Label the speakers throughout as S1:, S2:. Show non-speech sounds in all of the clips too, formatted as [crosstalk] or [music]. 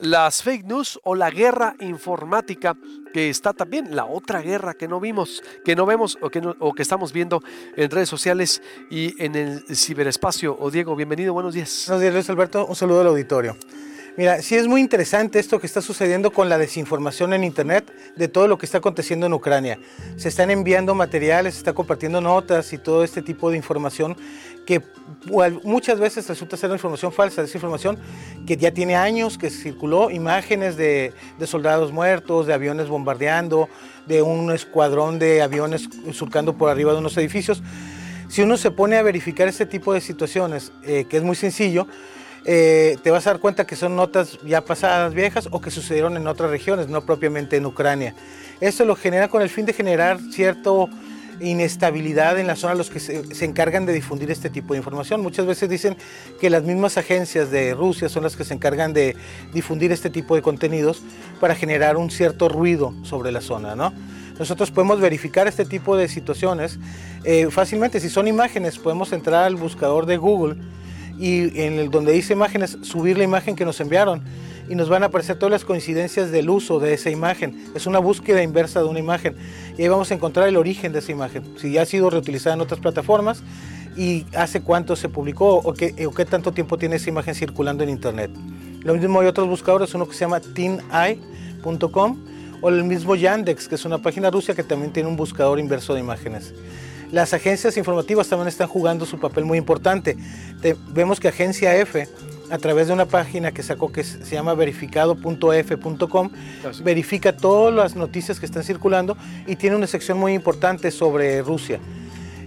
S1: las fake news o la guerra informática, que está también la otra guerra que no vimos, que no vemos o que, o que estamos viendo en redes sociales y en el ciberespacio. O Diego, bienvenido, buenos días.
S2: Buenos días, Luis Alberto. Un saludo al auditorio. Mira, sí es muy interesante esto que está sucediendo con la desinformación en Internet de todo lo que está aconteciendo en Ucrania. Se están enviando materiales, se está compartiendo notas y todo este tipo de información que muchas veces resulta ser información falsa, desinformación que ya tiene años, que circuló imágenes de, de soldados muertos, de aviones bombardeando, de un escuadrón de aviones surcando por arriba de unos edificios. Si uno se pone a verificar este tipo de situaciones, eh, que es muy sencillo, eh, te vas a dar cuenta que son notas ya pasadas, viejas, o que sucedieron en otras regiones, no propiamente en Ucrania. Esto lo genera con el fin de generar cierta inestabilidad en la zona los que se, encargan de difundir este tipo de información. Muchas veces dicen que las mismas agencias de Rusia son las que se encargan de difundir este tipo de contenidos para generar un cierto ruido sobre la zona, ¿no? Nosotros podemos verificar este tipo de situaciones eh, fácilmente. Si son imágenes, podemos entrar al buscador de Google y en donde dice imágenes, subir la imagen que nos enviaron y nos van a aparecer todas las coincidencias del uso de esa imagen. Es una búsqueda inversa de una imagen y ahí vamos a encontrar el origen de esa imagen, si ya ha sido reutilizada en otras plataformas y hace cuánto se publicó o qué, o qué tanto tiempo tiene esa imagen circulando en internet. Lo mismo hay otros buscadores, uno que se llama teeneye.com o el mismo Yandex, que es una página rusa que también tiene un buscador inverso de imágenes. Las agencias informativas también están jugando su papel muy importante. vemos que Agencia F, a través de una página que sacó que se llama verificado.f.com, verifica todas las noticias que están circulando y tiene una sección muy importante sobre Rusia.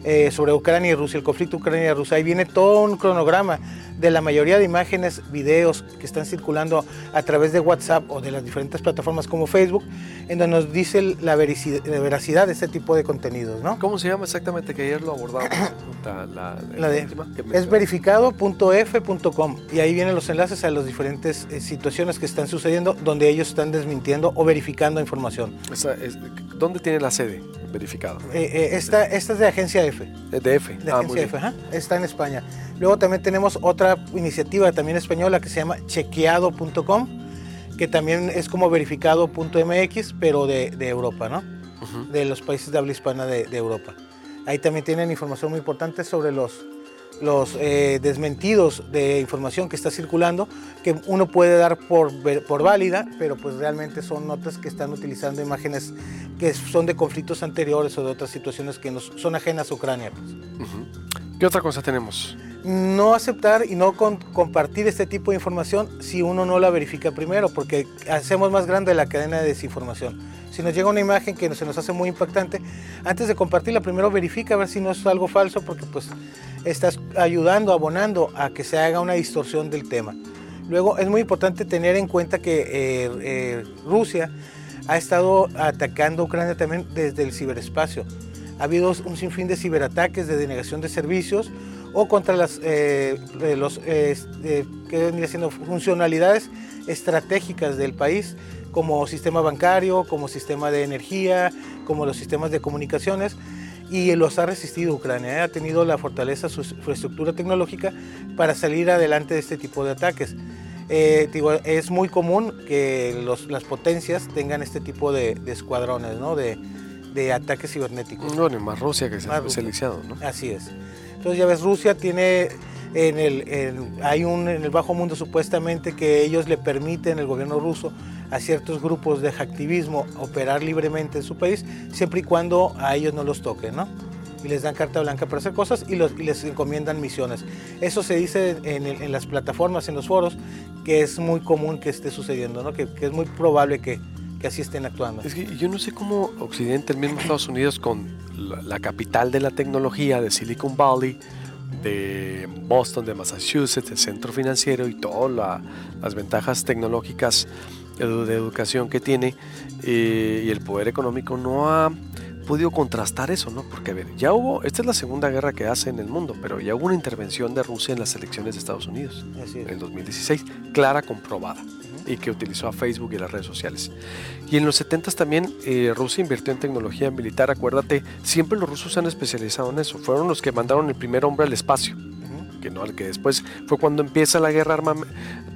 S2: Eh, sobre Ucrania y Rusia, el conflicto Ucrania-Rusia. Ahí viene todo un cronograma de la mayoría de imágenes, videos que están circulando a través de WhatsApp o de las diferentes plataformas como Facebook, en donde nos dice la veracidad, de este tipo de contenidos. ¿no?
S1: ¿Cómo se llama exactamente que ayer lo abordamos?
S2: la, es verificado.f.com y ahí vienen los enlaces a las diferentes eh, situaciones que están sucediendo donde ellos están desmintiendo o verificando información.
S1: ¿Dónde tiene la sede? verificado.
S2: Eh, eh, esta, esta es de Agencia F.
S1: De F.
S2: De ah, Agencia F, está en España. Luego también tenemos otra iniciativa también española que se llama chequeado.com, que también es como verificado.mx, pero de, de, Europa, ¿no? De los países de habla hispana de, de Europa. Ahí también tienen información muy importante sobre los los eh, desmentidos de información que está circulando, que uno puede dar por, por válida, pero pues realmente son notas que están utilizando imágenes que son de conflictos anteriores o de otras situaciones que nos, son ajenas a Ucrania.
S1: ¿Qué otra cosa tenemos?
S2: No aceptar y no compartir este tipo de información si uno no la verifica primero, porque hacemos más grande la cadena de desinformación. Si nos llega una imagen que se nos hace muy impactante, antes de compartirla, primero verifica a ver si no es algo falso, porque pues estás ayudando, abonando a que se haga una distorsión del tema. Luego es muy importante tener en cuenta que eh, eh, Rusia ha estado atacando a Ucrania también desde el ciberespacio. Ha habido un sinfín de ciberataques, de denegación de servicios o contra las eh, los, que siendo funcionalidades estratégicas del país como sistema bancario, como sistema de energía, como los sistemas de comunicaciones y los ha resistido Ucrania. ¿eh? Ha tenido la fortaleza, su infraestructura tecnológica para salir adelante de este tipo de ataques. Eh, es muy común que las potencias tengan este tipo de, escuadrones, ¿no? de, ataques cibernéticos.
S1: No, ni más Rusia que se ha especializado. ¿no?
S2: Así es. Entonces ya ves, Rusia tiene en el, hay un en el bajo mundo supuestamente que ellos le permiten, el gobierno ruso, a ciertos grupos de hacktivismo operar libremente en su país, siempre y cuando a ellos no los toquen, ¿no? Y les dan carta blanca para hacer cosas y, les encomiendan misiones. Eso se dice en, las plataformas, en los foros, que es muy común que esté sucediendo, ¿no? Que, es muy probable que, que, así estén actuando.
S1: Es que yo no sé cómo Occidente, el mismo Estados Unidos, con la, capital de la tecnología, de Silicon Valley, de Boston, de Massachusetts, el centro financiero y todas las ventajas tecnológicas de educación que tiene eh, y el poder económico no ha podido contrastar eso, ¿no? Porque, a ver, ya hubo, esta es la segunda guerra que hace en el mundo, pero ya hubo una intervención de Rusia en las elecciones de Estados Unidos en el 2016, clara, comprobada, y que utilizó a Facebook y las redes sociales. Y en los 70 también eh, Rusia invirtió en tecnología militar, acuérdate, siempre los rusos se han especializado en eso, fueron los que mandaron el primer hombre al espacio. que, no, que después fue cuando empieza la guerra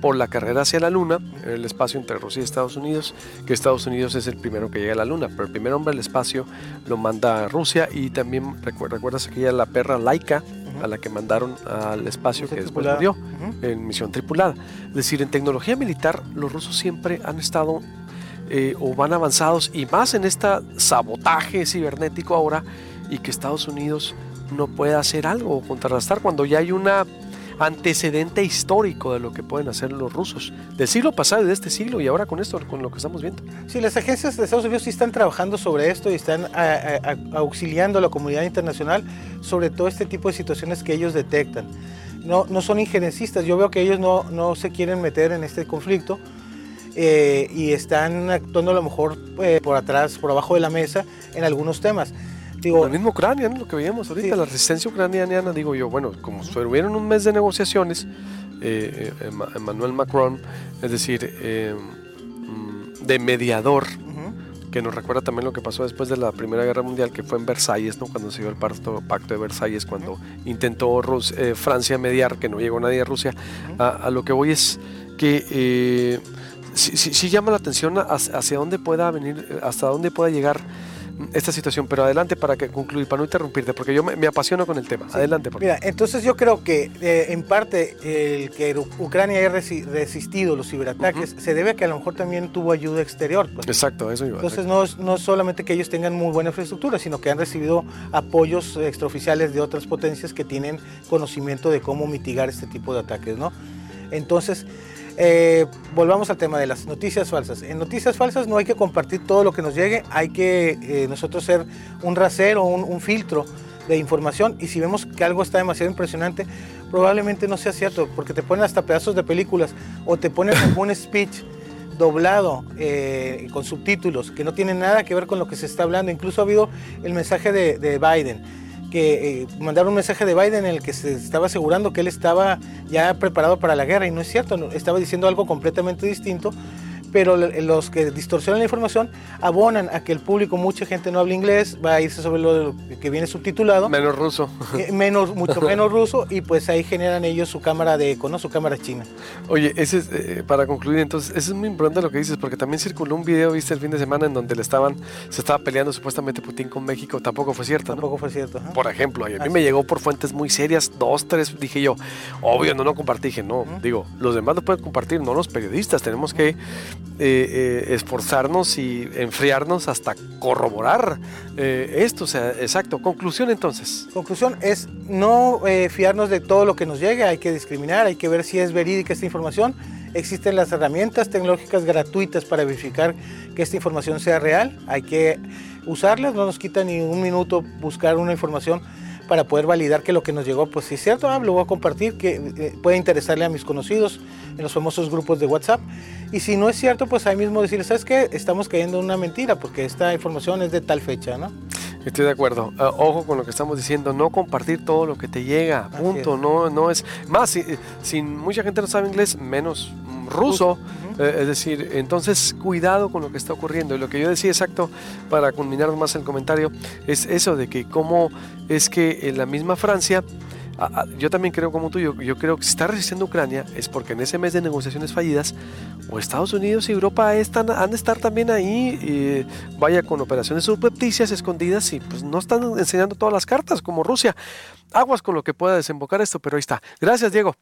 S1: por la carrera hacia la Luna, en el espacio entre Rusia y Estados Unidos, que Estados Unidos es el primero que llega a la Luna, pero el primer hombre al espacio lo manda Rusia y también recuerdas aquella la perra Laika, a la que mandaron al espacio que después murió en misión tripulada. Es decir, en tecnología militar los rusos siempre han estado eh, o van avanzados y más en este sabotaje cibernético ahora y que Estados Unidos no puede hacer algo o contrarrestar cuando ya hay un antecedente histórico de lo que pueden hacer los rusos del siglo pasado y de este siglo y ahora con esto, con lo que estamos viendo.
S2: Sí, las agencias de Estados Unidos sí están trabajando sobre esto y están auxiliando a la comunidad internacional sobre todo este tipo de situaciones que ellos detectan. No, no son injerencistas, yo veo que ellos no, no se quieren meter en este conflicto, eh, y están actuando a lo mejor eh, por atrás, por abajo de la mesa en algunos temas.
S1: Digo, el mismo Ucrania, lo que veíamos ahorita, la resistencia ucraniana, digo yo, bueno, como estuvieron un mes de negociaciones, eh, Emmanuel Macron, es decir, mm, de mediador, que nos recuerda también lo que pasó después de la Primera Guerra Mundial, que fue en Versalles, ¿no? cuando se dio el pacto, pacto de Versalles, cuando intentó Francia mediar, que no llegó nadie a Rusia. a, lo que voy es que sí, llama la atención hacia dónde pueda venir, hasta dónde pueda llegar esta situación, pero adelante para que concluir, para no interrumpirte, porque yo me, apasiono con el tema. Adelante.
S2: Por Mira, entonces yo creo que eh, en parte el que Ucrania haya resistido los ciberataques se debe a que a lo mejor también tuvo ayuda exterior.
S1: Pues. Exacto, eso
S2: iba. Entonces no, no solamente que ellos tengan muy buena infraestructura, sino que han recibido apoyos extraoficiales de otras potencias que tienen conocimiento de cómo mitigar este tipo de ataques, ¿no? Entonces, eh, volvamos al tema de las noticias falsas. En noticias falsas no hay que compartir todo lo que nos llegue, hay que eh, nosotros ser un rasero, un, un filtro de información y si vemos que algo está demasiado impresionante, probablemente no sea cierto, porque te ponen hasta pedazos de películas o te ponen [laughs] un speech doblado eh, con subtítulos que no tienen nada que ver con lo que se está hablando. Incluso ha habido el mensaje de, de Biden que eh, mandaron un mensaje de Biden en el que se estaba asegurando que él estaba ya preparado para la guerra y no es cierto, estaba diciendo algo completamente distinto pero los que distorsionan la información abonan a que el público, mucha gente no habla inglés, va a irse sobre lo que viene subtitulado.
S1: Menos ruso. [laughs]
S2: Eh, menos, mucho [laughs] menos ruso, y pues ahí generan ellos su cámara de eco, ¿no? Su cámara china.
S1: Oye, ese es, eh, para concluir, entonces, eso es muy importante lo que dices, porque también circuló un video, viste, el fin de semana en donde le estaban, se estaba peleando supuestamente Putin con México, tampoco fue cierto,
S2: Tampoco fue cierto.
S1: Por ejemplo, a mí me llegó por fuentes muy serias, dos, tres, dije yo, obvio, no lo compartí, dije, no, digo, los demás lo pueden compartir, no los periodistas, tenemos que eh, eh, esforzarnos y enfriarnos hasta corroborar eh, esto. O sea, exacto. Conclusión entonces.
S2: Conclusión es no fiarnos de todo lo que nos llegue, hay que discriminar, hay que ver si es verídica esta información. Existen las herramientas tecnológicas gratuitas para verificar que esta información sea real. Hay que usarlas, no nos quita ni un minuto buscar una información para poder validar que lo que nos llegó, pues si es cierto, ah, lo voy a compartir, que eh, puede interesarle a mis conocidos en los famosos grupos de WhatsApp. Y si no es cierto, pues ahí mismo decirles, ¿sabes qué? Estamos cayendo en una mentira porque esta información es de tal fecha, ¿no?
S1: Estoy de acuerdo. Ah, ojo con lo que estamos diciendo, no compartir todo lo que te llega, punto. No, no es más. Si, si, mucha gente no sabe inglés, menos ruso. Eh, es decir, entonces cuidado con lo que está ocurriendo. Y lo que yo decía exacto para culminar más el comentario es eso de que cómo es que en la misma Francia yo también creo como tú, yo, creo que si está resistiendo Ucrania es porque en ese mes de negociaciones fallidas, o Estados Unidos y Europa están, han de estar también ahí, vaya con operaciones subrepticias, escondidas, y pues no están enseñando todas las cartas como Rusia. Aguas con lo que pueda desembocar esto, pero ahí está. Gracias, Diego.